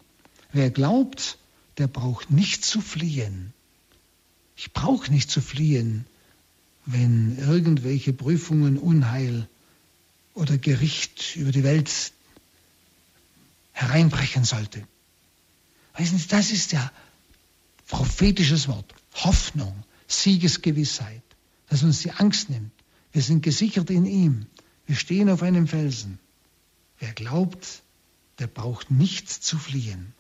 [SPEAKER 2] Wer glaubt, der braucht nicht zu fliehen. Ich brauche nicht zu fliehen, wenn irgendwelche Prüfungen, Unheil oder Gericht über die Welt hereinbrechen sollte. Weißen Sie, das ist ja prophetisches Wort. Hoffnung, Siegesgewissheit das uns die Angst nimmt. Wir sind gesichert in ihm. Wir stehen auf einem Felsen. Wer glaubt, der braucht nicht zu fliehen.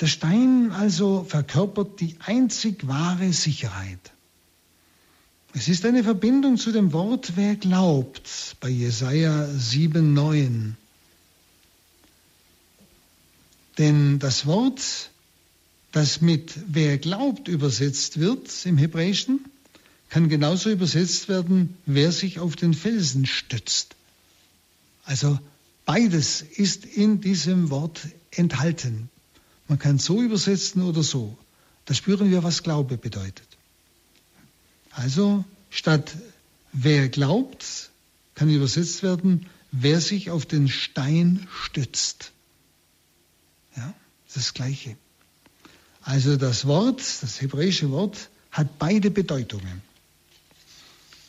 [SPEAKER 2] Der Stein also verkörpert die einzig wahre Sicherheit. Es ist eine Verbindung zu dem Wort, wer glaubt, bei Jesaja 7,9. Denn das Wort das mit wer glaubt übersetzt wird im Hebräischen, kann genauso übersetzt werden, wer sich auf den Felsen stützt. Also beides ist in diesem Wort enthalten. Man kann so übersetzen oder so. Da spüren wir, was Glaube bedeutet. Also statt wer glaubt, kann übersetzt werden, wer sich auf den Stein stützt. Ja, das Gleiche. Also das Wort, das hebräische Wort, hat beide Bedeutungen.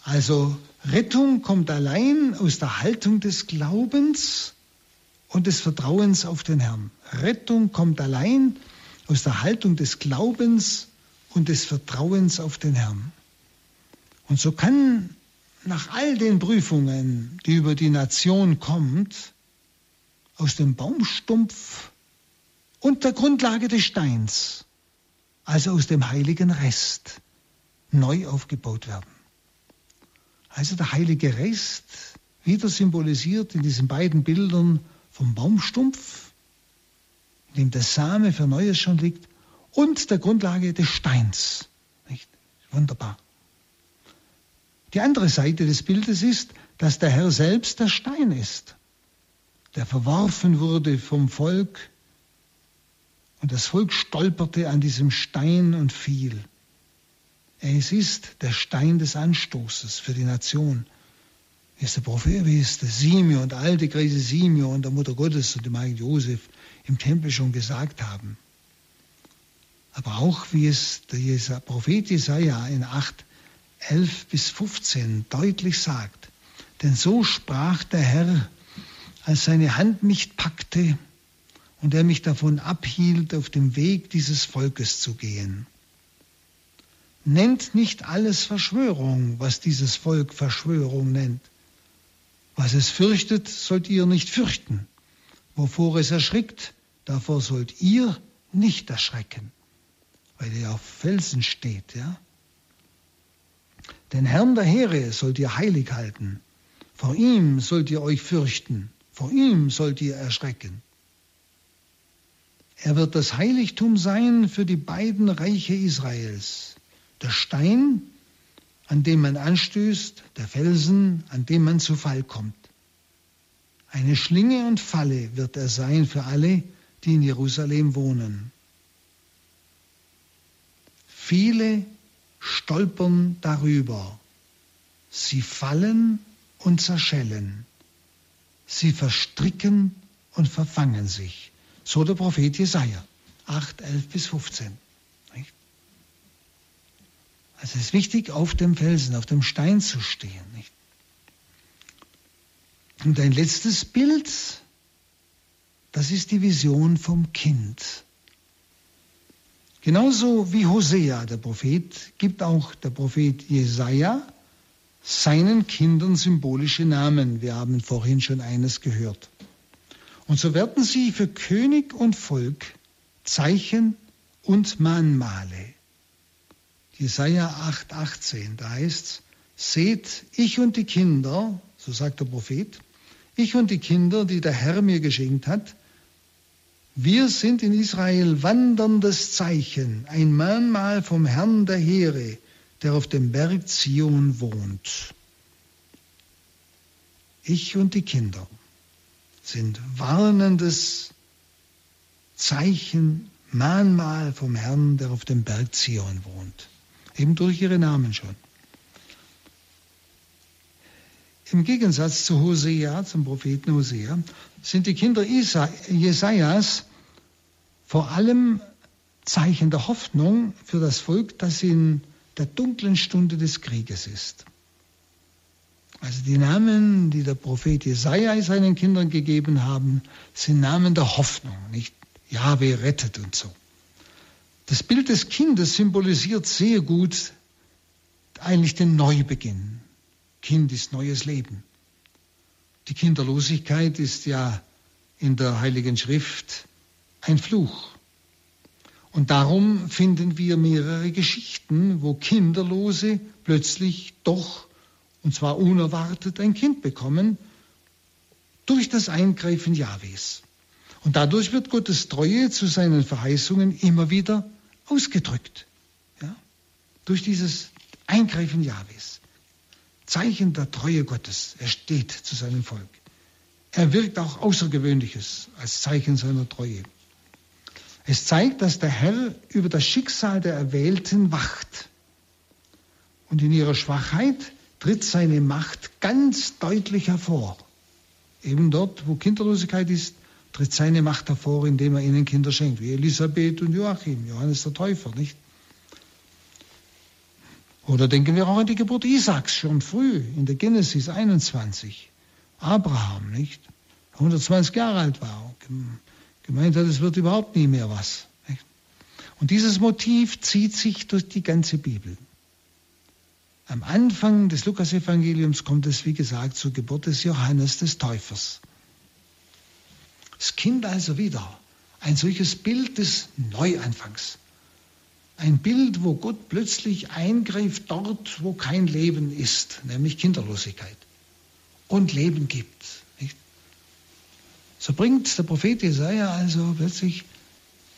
[SPEAKER 2] Also Rettung kommt allein aus der Haltung des Glaubens und des Vertrauens auf den Herrn. Rettung kommt allein aus der Haltung des Glaubens und des Vertrauens auf den Herrn. Und so kann nach all den Prüfungen, die über die Nation kommt, aus dem Baumstumpf und der Grundlage des Steins, also aus dem heiligen Rest, neu aufgebaut werden. Also der heilige Rest, wieder symbolisiert in diesen beiden Bildern vom Baumstumpf, in dem der Same für Neues schon liegt, und der Grundlage des Steins. Nicht? Wunderbar. Die andere Seite des Bildes ist, dass der Herr selbst der Stein ist, der verworfen wurde vom Volk und das Volk stolperte an diesem Stein und fiel. Es ist der Stein des Anstoßes für die Nation. Wie es der Prophet, wie es der Simeon, der alte Kreise Simeon, der Mutter Gottes und dem heiligen Josef im Tempel schon gesagt haben. Aber auch wie es der Prophet Jesaja in 8, 11 bis 15 deutlich sagt. Denn so sprach der Herr, als seine Hand mich packte und er mich davon abhielt, auf dem Weg dieses Volkes zu gehen. Nennt nicht alles Verschwörung, was dieses Volk Verschwörung nennt. Was es fürchtet, sollt ihr nicht fürchten. Wovor es erschrickt, davor sollt ihr nicht erschrecken, weil ihr auf Felsen steht, ja? Den Herrn der Heere sollt ihr heilig halten. Vor ihm sollt ihr euch fürchten. Vor ihm sollt ihr erschrecken. Er wird das Heiligtum sein für die beiden Reiche Israels. Der Stein, an dem man anstößt, der Felsen, an dem man zu Fall kommt. Eine Schlinge und Falle wird er sein für alle, die in Jerusalem wohnen. Viele stolpern darüber. Sie fallen und zerschellen. Sie verstricken und verfangen sich. So der Prophet Jesaja, 8, 11 bis 15. Also es ist wichtig, auf dem Felsen, auf dem Stein zu stehen. Nicht? Und ein letztes Bild, das ist die Vision vom Kind. Genauso wie Hosea, der Prophet, gibt auch der Prophet Jesaja seinen Kindern symbolische Namen. Wir haben vorhin schon eines gehört. Und so werden sie für König und Volk Zeichen und Mahnmale. Jesaja 8,18, da heißt's, seht, ich und die Kinder, so sagt der Prophet, ich und die Kinder, die der Herr mir geschenkt hat, wir sind in Israel wanderndes Zeichen, ein Mahnmal vom Herrn der Heere, der auf dem Berg Zion wohnt. Ich und die Kinder sind warnendes Zeichen, Mahnmal vom Herrn, der auf dem Berg Zion wohnt. Eben durch ihre Namen schon. Im Gegensatz zu Hosea, zum Propheten Hosea, sind die Kinder Jesajas vor allem Zeichen der Hoffnung für das Volk, das in der dunklen Stunde des Krieges ist. Also die Namen, die der Prophet Jesaja seinen Kindern gegeben haben, sind Namen der Hoffnung, nicht Jahwe rettet und so. Das Bild des Kindes symbolisiert sehr gut eigentlich den Neubeginn. Kind ist neues Leben. Die Kinderlosigkeit ist ja in der Heiligen Schrift ein Fluch. Und darum finden wir mehrere Geschichten, wo Kinderlose plötzlich doch und zwar unerwartet ein Kind bekommen durch das Eingreifen Jahwes. Und dadurch wird Gottes Treue zu seinen Verheißungen immer wieder ausgedrückt. Ja? Durch dieses Eingreifen Jahwes. Zeichen der Treue Gottes. Er steht zu seinem Volk. Er wirkt auch Außergewöhnliches als Zeichen seiner Treue. Es zeigt, dass der Herr über das Schicksal der Erwählten wacht. Und in ihrer Schwachheit tritt seine Macht ganz deutlich hervor. Eben dort, wo Kinderlosigkeit ist, tritt seine Macht hervor, indem er ihnen Kinder schenkt, wie Elisabeth und Joachim, Johannes der Täufer, nicht? Oder denken wir auch an die Geburt Isaaks schon früh in der Genesis 21. Abraham, nicht? 120 Jahre alt war, gemeint hat, es wird überhaupt nie mehr was. Nicht? Und dieses Motiv zieht sich durch die ganze Bibel. Am Anfang des Lukasevangeliums kommt es, wie gesagt, zur Geburt des Johannes des Täufers. Das Kind also wieder ein solches Bild des Neuanfangs. Ein Bild, wo Gott plötzlich eingreift dort, wo kein Leben ist, nämlich Kinderlosigkeit. Und Leben gibt. Nicht? So bringt der Prophet Jesaja also plötzlich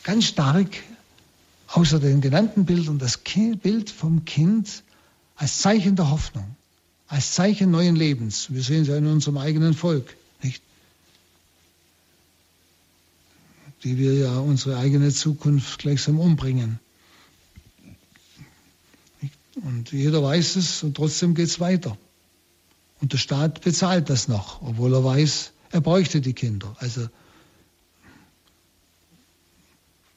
[SPEAKER 2] ganz stark außer den genannten Bildern das Bild vom Kind als Zeichen der Hoffnung, als Zeichen neuen Lebens. Wir sehen es ja in unserem eigenen Volk, nicht? Die wir ja unsere eigene Zukunft gleichsam umbringen. Und jeder weiß es und trotzdem geht es weiter. Und der Staat bezahlt das noch, obwohl er weiß, er bräuchte die Kinder. Also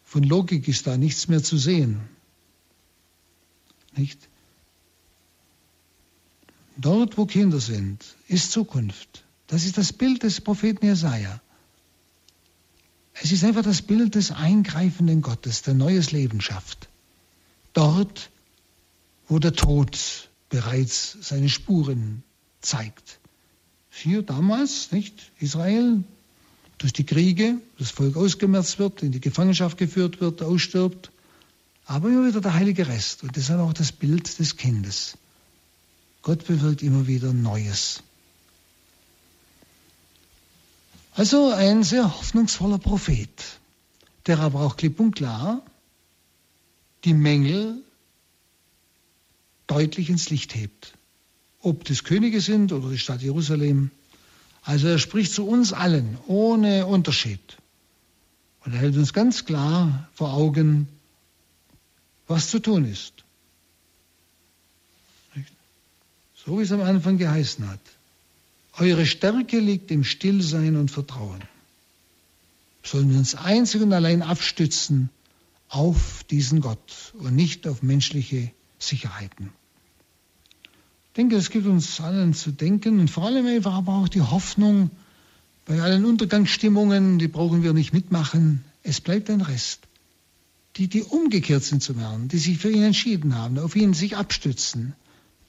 [SPEAKER 2] von Logik ist da nichts mehr zu sehen. Nicht? Dort, wo Kinder sind, ist Zukunft. Das ist das Bild des Propheten Jesaja. Es ist einfach das Bild des eingreifenden Gottes, der neues Leben schafft. Dort, wo der Tod bereits seine Spuren zeigt. Hier damals, nicht? Israel, durch die Kriege das Volk ausgemerzt wird, in die Gefangenschaft geführt wird, ausstirbt. Aber immer wieder der heilige Rest. Und deshalb auch das Bild des Kindes. Gott bewirkt immer wieder Neues. Also ein sehr hoffnungsvoller Prophet, der aber auch klipp und klar die Mängel deutlich ins Licht hebt. Ob das Könige sind oder die Stadt Jerusalem, also er spricht zu uns allen ohne Unterschied. Und er hält uns ganz klar vor Augen, was zu tun ist. So wie es am Anfang geheißen hat. Eure Stärke liegt im Stillsein und Vertrauen. Sollen wir uns einzig und allein abstützen auf diesen Gott und nicht auf menschliche Sicherheiten denke, es gibt uns allen zu denken und vor allem einfach aber auch die Hoffnung, bei allen Untergangsstimmungen, die brauchen wir nicht mitmachen, es bleibt ein Rest. Die, die umgekehrt sind zum Herrn, die sich für ihn entschieden haben, auf ihn sich abstützen,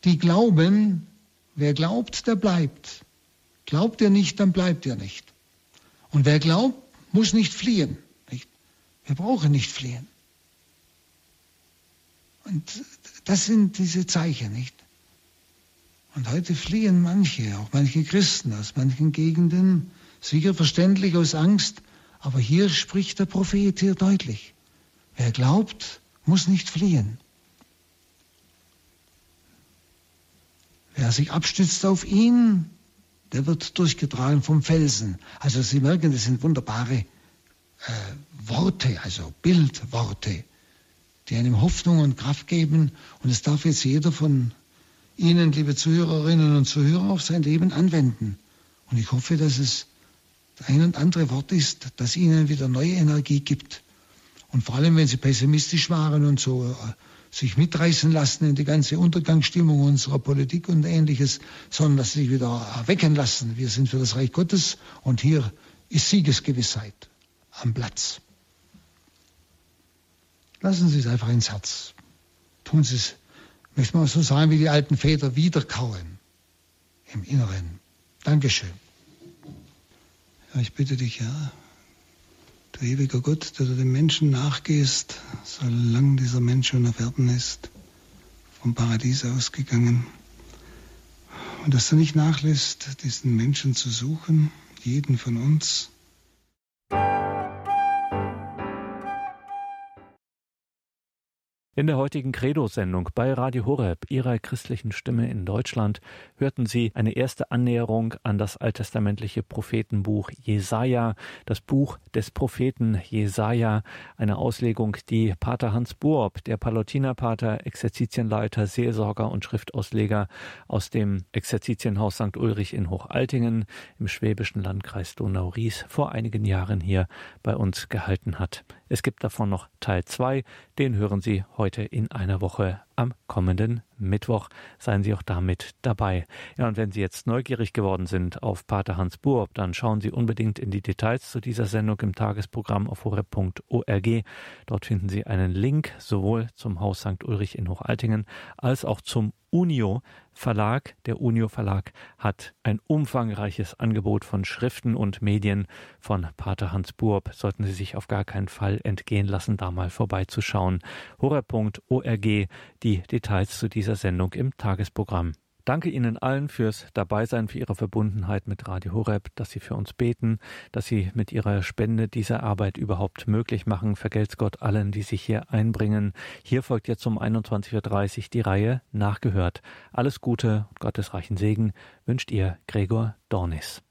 [SPEAKER 2] die glauben, wer glaubt, der bleibt. Glaubt er nicht, dann bleibt er nicht. Und wer glaubt, muss nicht fliehen. Nicht? Wir brauchen nicht fliehen. Und das sind diese Zeichen, nicht? Und heute fliehen manche, auch manche Christen aus manchen Gegenden, sicher verständlich aus Angst, aber hier spricht der Prophet hier deutlich. Wer glaubt, muss nicht fliehen. Wer sich abstützt auf ihn, der wird durchgetragen vom Felsen. Also Sie merken, das sind wunderbare äh, Worte, also Bildworte, die einem Hoffnung und Kraft geben. Und es darf jetzt jeder von Ihnen, liebe Zuhörerinnen und Zuhörer, auf sein Leben anwenden. Und ich hoffe, dass es ein und andere Wort ist, das Ihnen wieder neue Energie gibt. Und vor allem, wenn Sie pessimistisch waren und so äh, sich mitreißen lassen in die ganze Untergangsstimmung unserer Politik und ähnliches, sondern dass Sie sich wieder erwecken lassen. Wir sind für das Reich Gottes und hier ist Siegesgewissheit am Platz. Lassen Sie es einfach ins Herz. Tun Sie es möchte man so sagen, wie die alten Väter wiederkauen im Inneren. Dankeschön.
[SPEAKER 3] Ja, ich bitte dich, ja, du ewiger Gott, der du dem Menschen nachgehst, solange dieser Mensch schon auf Erden ist, vom Paradies ausgegangen. Und dass du nicht nachlässt, diesen Menschen zu suchen, jeden von uns,
[SPEAKER 1] In der heutigen Credo-Sendung bei Radio Horeb, Ihrer christlichen Stimme in Deutschland, hörten Sie eine erste Annäherung an das alttestamentliche Prophetenbuch Jesaja, das Buch des Propheten Jesaja, eine Auslegung, die Pater Hans Buob, der Palutinerpater, Exerzitienleiter, Seelsorger und Schriftausleger aus dem Exerzitienhaus St. Ulrich in Hochaltingen im schwäbischen Landkreis Donau-Ries vor einigen Jahren hier bei uns gehalten hat. Es gibt davon noch Teil 2, den hören Sie heute in einer Woche am kommenden Mittwoch. Seien Sie auch damit dabei. Ja, und wenn Sie jetzt neugierig geworden sind auf Pater Hans Buob, dann schauen Sie unbedingt in die Details zu dieser Sendung im Tagesprogramm auf horeb.org. Dort finden Sie einen Link sowohl zum Haus St. Ulrich in Hochaltingen als auch zum Unio Verlag. Der Unio Verlag hat ein umfangreiches Angebot von Schriften und Medien von Pater Hans Buob. Sollten Sie sich auf gar keinen Fall entgehen lassen, da mal vorbeizuschauen. horeb.org, die Details zu dieser Sendung im Tagesprogramm. Danke Ihnen allen fürs Dabeisein, für Ihre Verbundenheit mit Radio Horeb, dass Sie für uns beten, dass Sie mit Ihrer Spende diese Arbeit überhaupt möglich machen. Vergelt's Gott allen, die sich hier einbringen. Hier folgt jetzt um 21.30 Uhr die Reihe Nachgehört. Alles Gute und Gottes reichen Segen wünscht Ihr Gregor Dornis.